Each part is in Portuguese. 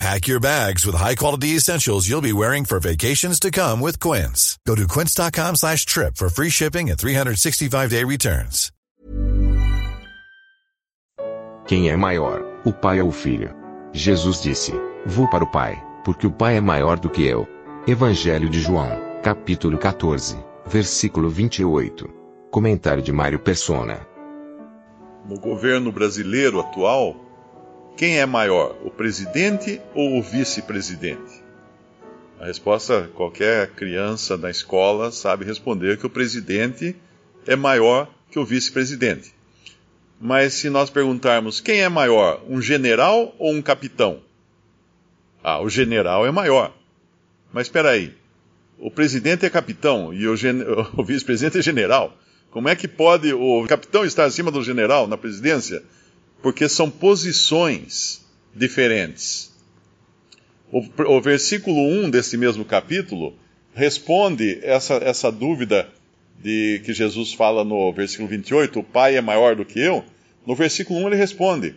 Pack your bags with high-quality essentials you'll be wearing for vacations to come with Quince. Go to quince.com slash trip for free shipping and 365-day returns. Quem é maior, o pai ou o filho? Jesus disse, vou para o pai, porque o pai é maior do que eu. Evangelho de João, capítulo 14, versículo 28. Comentário de Mário Persona. No governo brasileiro atual, quem é maior, o presidente ou o vice-presidente? A resposta qualquer criança na escola sabe responder que o presidente é maior que o vice-presidente. Mas se nós perguntarmos quem é maior, um general ou um capitão? Ah, o general é maior. Mas espera aí, o presidente é capitão e o, o vice-presidente é general. Como é que pode o capitão estar acima do general na presidência? Porque são posições diferentes. O, o versículo 1 desse mesmo capítulo responde essa, essa dúvida de que Jesus fala no versículo 28, o Pai é maior do que eu. No versículo 1 ele responde: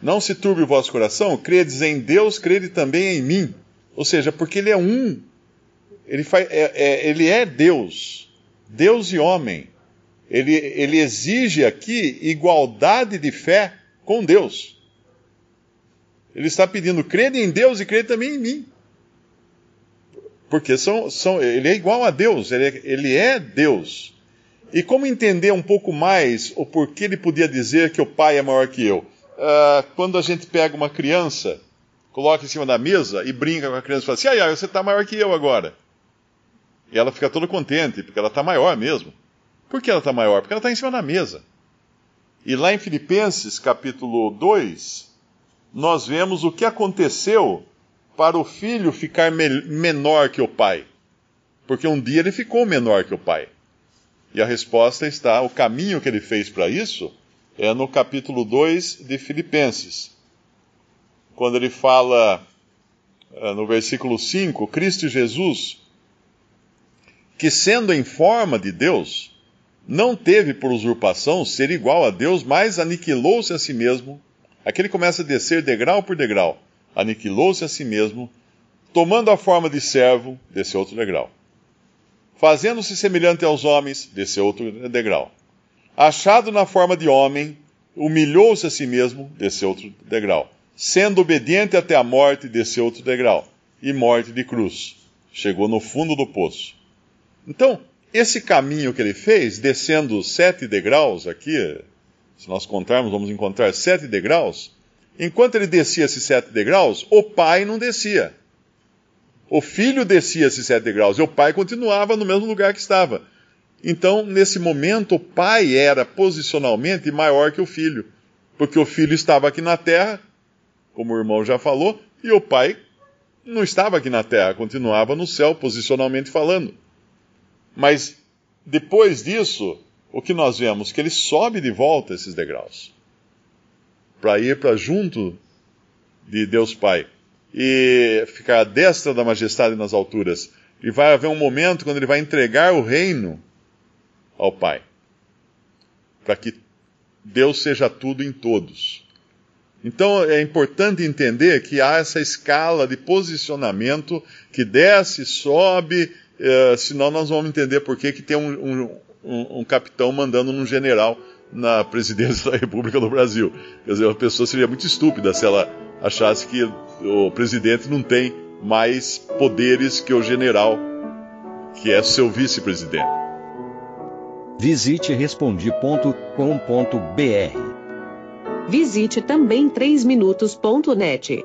Não se turbe o vosso coração, credes em Deus, crede também em mim. Ou seja, porque ele é um. Ele, faz, é, é, ele é Deus, Deus e homem ele, ele exige aqui igualdade de fé com Deus. Ele está pedindo, crede em Deus e crede também em mim. Porque são, são, ele é igual a Deus, ele é, ele é Deus. E como entender um pouco mais o porquê ele podia dizer que o pai é maior que eu? Uh, quando a gente pega uma criança, coloca em cima da mesa e brinca com a criança e fala assim: ai, ai, você está maior que eu agora. E ela fica toda contente, porque ela está maior mesmo. Por que ela está maior? Porque ela está em cima da mesa. E lá em Filipenses, capítulo 2, nós vemos o que aconteceu para o filho ficar me menor que o pai. Porque um dia ele ficou menor que o pai. E a resposta está, o caminho que ele fez para isso é no capítulo 2 de Filipenses. Quando ele fala eh, no versículo 5, Cristo Jesus, que sendo em forma de Deus, não teve por usurpação ser igual a Deus, mas aniquilou-se a si mesmo. Aqui ele começa a descer degrau por degrau. Aniquilou-se a si mesmo, tomando a forma de servo, desceu outro degrau. Fazendo-se semelhante aos homens, desceu outro degrau. Achado na forma de homem, humilhou-se a si mesmo, desceu outro degrau. Sendo obediente até a morte, desceu outro degrau. E morte de cruz. Chegou no fundo do poço. Então, esse caminho que ele fez, descendo sete degraus aqui, se nós contarmos, vamos encontrar sete degraus. Enquanto ele descia esses sete degraus, o pai não descia. O filho descia esses sete degraus e o pai continuava no mesmo lugar que estava. Então, nesse momento, o pai era posicionalmente maior que o filho, porque o filho estava aqui na terra, como o irmão já falou, e o pai não estava aqui na terra, continuava no céu, posicionalmente falando. Mas depois disso, o que nós vemos? Que ele sobe de volta esses degraus para ir para junto de Deus Pai e ficar à destra da majestade nas alturas. E vai haver um momento quando ele vai entregar o reino ao Pai, para que Deus seja tudo em todos. Então é importante entender que há essa escala de posicionamento que desce, sobe é, senão nós vamos entender por que, que tem um, um, um, um capitão mandando num general na presidência da República do Brasil. Quer dizer, a pessoa seria muito estúpida se ela achasse que o presidente não tem mais poderes que o general, que é seu vice-presidente. Visite respondi.com.br. Visite também 3minutos.net.